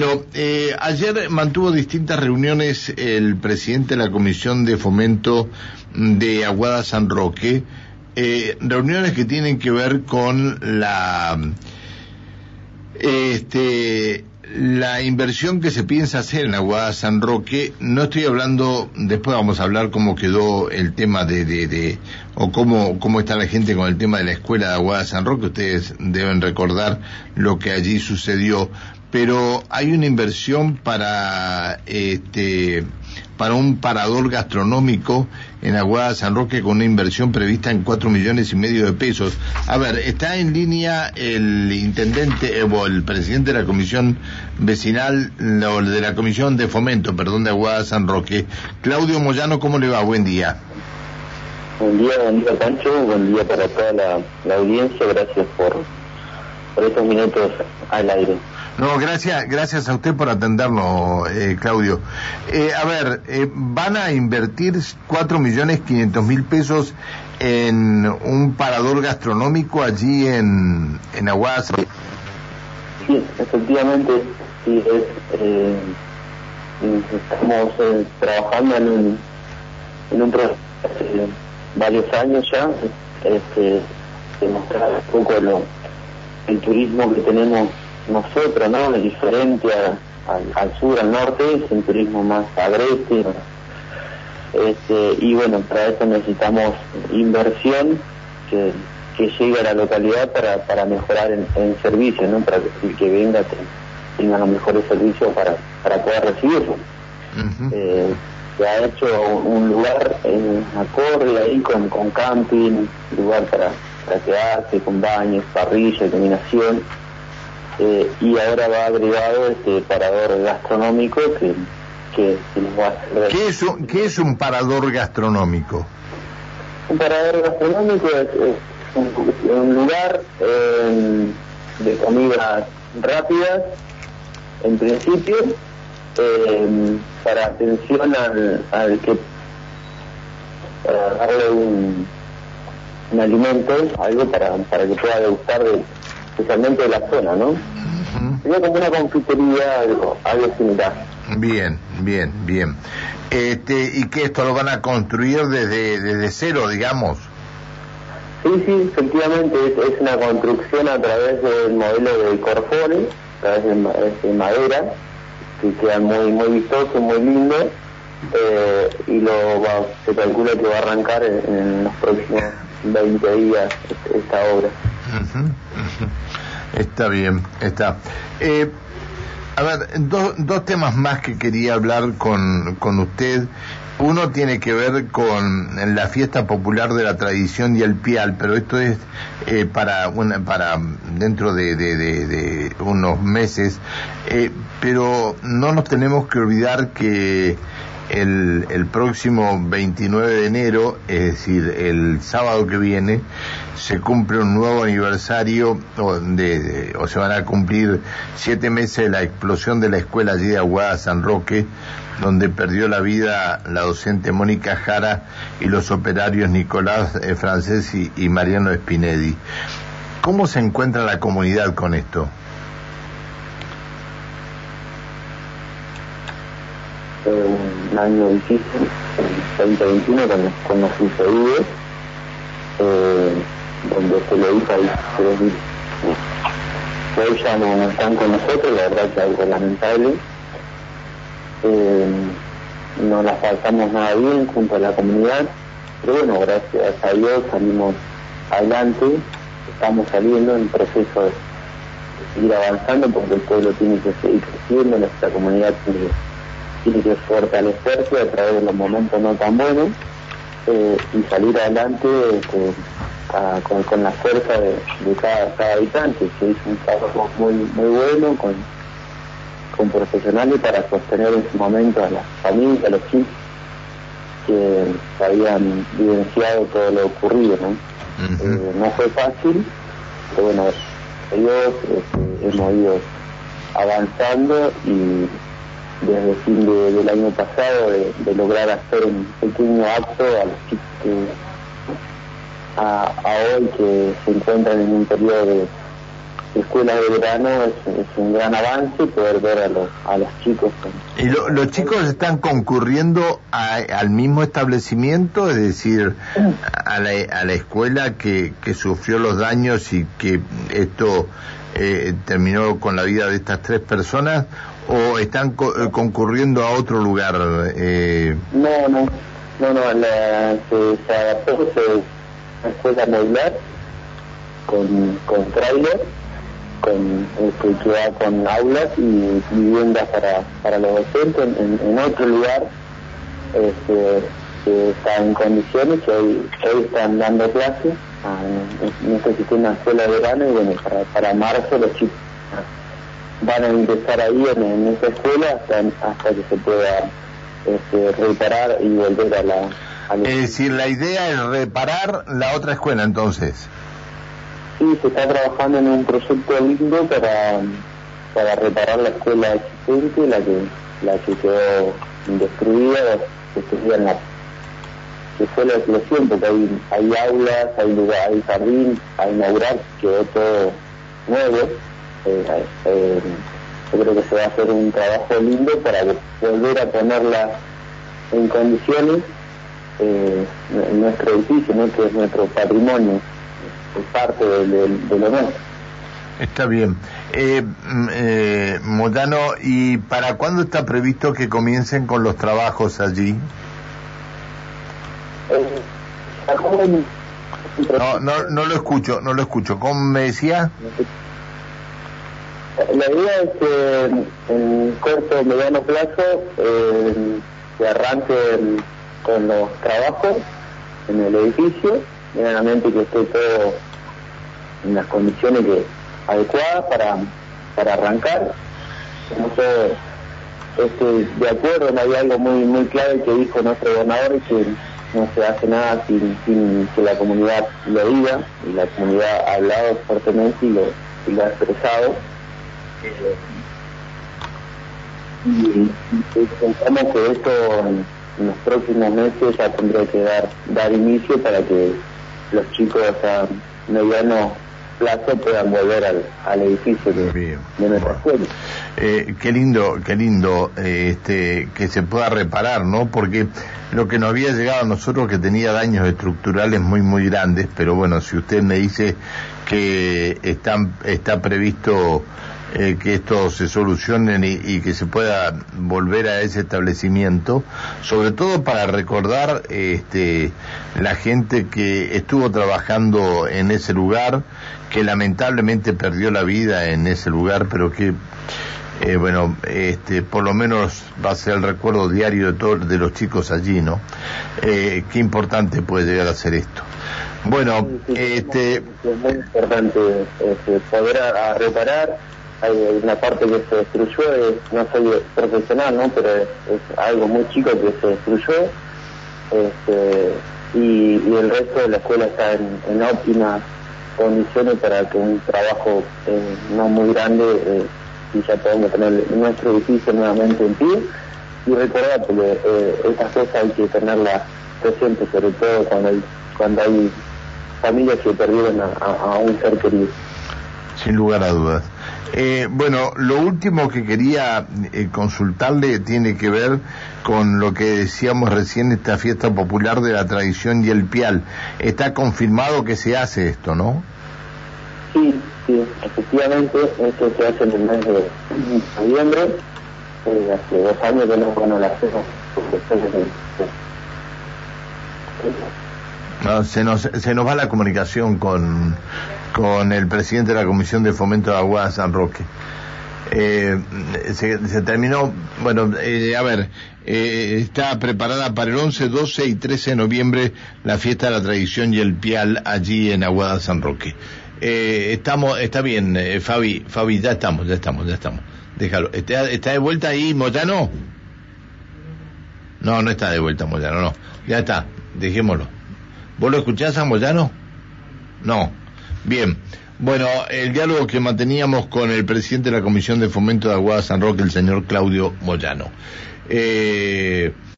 Bueno, eh, ayer mantuvo distintas reuniones el presidente de la Comisión de Fomento de Aguada San Roque, eh, reuniones que tienen que ver con la este la inversión que se piensa hacer en Aguada San Roque, no estoy hablando, después vamos a hablar cómo quedó el tema de, o cómo, cómo está la gente con el tema de la escuela de Aguada San Roque, ustedes deben recordar lo que allí sucedió, pero hay una inversión para este para un parador gastronómico en Aguada San Roque con una inversión prevista en cuatro millones y medio de pesos. A ver, está en línea el intendente eh, o el presidente de la comisión vecinal o de la comisión de fomento, perdón, de Aguada San Roque. Claudio Moyano, ¿cómo le va? Buen día. Buen día, buen día Pancho, buen día para toda la, audiencia, gracias por, por estos minutos al aire. No, gracias, gracias a usted por atendernos, eh, Claudio. Eh, a ver, eh, van a invertir cuatro millones quinientos mil pesos en un parador gastronómico allí en, en Aguas. Sí, efectivamente, sí, es, eh, estamos trabajando en un, en un hace varios años ya, este, demostrar un poco lo, el turismo que tenemos nosotros, ¿no? Diferente al, sur, al norte, es un turismo más agreste. Este, y bueno, para eso necesitamos inversión que, que llegue a la localidad para, para mejorar en, en servicio, ¿no? Para que el que venga tenga los mejores servicios para, para poder recibirlo. Eh, se ha hecho un lugar en acorde ahí con, con camping, lugar para, para quedarse, con baños, parrilla, iluminación eh, y ahora va agregado este parador gastronómico que, que, nos va a hacer... ¿Qué es, un, ¿Qué es un parador gastronómico? Un parador gastronómico es, un, lugar eh, de comidas rápidas, en principio, eh, para atención al, al que para darle un, un alimento, algo para, para que pueda degustar de, especialmente de la zona, ¿no? Sería como una confitería, algo, algo similar. Bien, bien, bien. Este, ¿Y que esto lo van a construir desde, desde cero, digamos? Sí, sí, efectivamente es, una construcción a través del modelo de Corfone, a través de, madera, que queda muy muy vistoso, muy lindo, eh, y lo se calcula que va a arrancar en, los próximos 20 días esta obra. Está bien, está. Eh, a ver, dos temas más que quería hablar con, con usted. Uno tiene que ver con la fiesta popular de la tradición y el pial, pero esto es eh, para una, para dentro de, de, unos meses. Eh, pero no nos tenemos que olvidar que el, próximo 29 de enero, es decir, el sábado que viene, se cumple un nuevo aniversario, o, de, o se van a cumplir siete meses de la explosión de la escuela allí de Aguada San Roque, donde perdió la vida la docente Mónica Jara y los operarios Nicolás eh, Francés y, Mariano Spinelli. ¿Cómo se encuentra la comunidad con esto? Un año difícil, el 2021, con, con donde se le dijo que hoy ya no, están con nosotros, la verdad es algo lamentable. Eh, no la faltamos nada bien junto a la comunidad, pero bueno, gracias a Dios salimos adelante, estamos saliendo en proceso de seguir avanzando porque el pueblo tiene que seguir creciendo, nuestra comunidad tiene tiene que fortalecerse a través de los momentos no tan buenos eh, y salir adelante con, con, la fuerza de, cada, cada, habitante. Se hizo un trabajo muy, muy bueno con, con profesionales para sostener en su momento a las familias, a los chicos que habían vivenciado todo lo ocurrido. No, eh, no fue fácil, pero bueno, ellos este, hemos ido avanzando y desde fin del año pasado de, lograr hacer un pequeño acto a los chicos que a, hoy que se encuentran en un periodo de, escuelas de verano es, un gran avance poder ver a los, a los chicos. ¿Y los chicos están concurriendo al mismo establecimiento, es decir, a la, a la escuela que, que sufrió los daños y que esto eh, terminó con la vida de estas tres personas, o están eh, concurriendo a otro lugar? Eh... No, no, no, no, la, se, se adaptó, una escuela con, con trailer con, va con aulas y viviendas para, para los docentes en, otro lugar este, que está en condiciones, que hoy, están dando clases en, este sistema de escuela de verano y bueno, para, para marzo los chicos van a empezar ahí en, en esa escuela hasta, hasta que se pueda este, reparar y volver a la... Es decir, la idea es reparar la otra escuela entonces. Sí, se está trabajando en un proyecto lindo para, para reparar la escuela existente, la que, la que quedó destruida, que sería la que fue la explosión, porque hay, hay aulas, hay lugar, hay jardín, hay inaugurar, quedó todo nuevo. Eh, eh, yo creo que se va a hacer un trabajo lindo para volver a ponerla en condiciones eh, en nuestro edificio, ¿no? que es nuestro patrimonio es parte de, lo nuestro. Está bien. Eh, mm, eh, ¿y para cuándo está previsto que comiencen con los trabajos allí? Eh, no, no, no lo escucho, no lo escucho. ¿Cómo me decía? La idea es que en corto o mediano plazo eh, se arranque con los trabajos en el edificio medianamente que esté todo en las condiciones adecuadas para, para arrancar. este, de acuerdo, hay algo muy muy clave que dijo nuestro gobernador, que no se hace nada sin, sin que la comunidad lo diga, y la comunidad ha hablado fuertemente y lo, y lo ha expresado. Y, pensamos que esto en, los próximos meses ya tendría que dar, dar inicio para que los chicos a mediano plazo puedan volver al, al edificio de, nuestra escuela. Eh, qué lindo, qué lindo eh, este, que se pueda reparar, ¿no? Porque lo que nos había llegado a nosotros que tenía daños estructurales muy, muy grandes, pero bueno, si usted me dice que están, está previsto eh, que esto se solucione y, que se pueda volver a ese establecimiento, sobre todo para recordar este, la gente que estuvo trabajando en ese lugar, que lamentablemente perdió la vida en ese lugar, pero que eh, bueno, este, por lo menos va a ser el recuerdo diario de todos de los chicos allí, ¿no? Eh, qué importante puede llegar a ser esto. Bueno, este, es muy importante este, poder reparar hay una parte que se destruyó, no soy profesional, ¿no? pero es, algo muy chico que se destruyó este, y, el resto de la escuela está en, óptimas condiciones para que un trabajo eh, no muy grande eh, y ya podamos tener nuestro edificio nuevamente en pie y recordar que eh, estas cosas hay que tenerlas presentes sobre todo cuando hay, cuando hay familias que perdieron a un ser querido sin lugar a dudas. Eh, bueno, lo último que quería eh, consultarle tiene que ver con lo que decíamos recién, esta fiesta popular de la tradición y el pial. Está confirmado que se hace esto, ¿no? Sí, sí, efectivamente, esto se hace en el mes de noviembre. Eh, hace dos años que no, bueno, la hacemos. Se nos, se nos va la comunicación con, con el presidente de la Comisión de Fomento de Agua San Roque. Eh, se, terminó, bueno, eh, a ver, eh, está preparada para el 11, 12 y 13 de noviembre la fiesta de la tradición y el pial allí en Aguada San Roque. estamos, está bien, Fabi, Fabi, ya estamos, ya estamos, ya estamos. Déjalo. ¿Está, está de vuelta ahí, Moyano? No, no está de vuelta, Moyano, no. Ya está, dejémoslo. ¿Vos lo escuchás Moyano? No. Bien. Bueno, el diálogo que manteníamos con el presidente de la Comisión de Fomento de Aguada San Roque, el señor Claudio Moyano. Eh,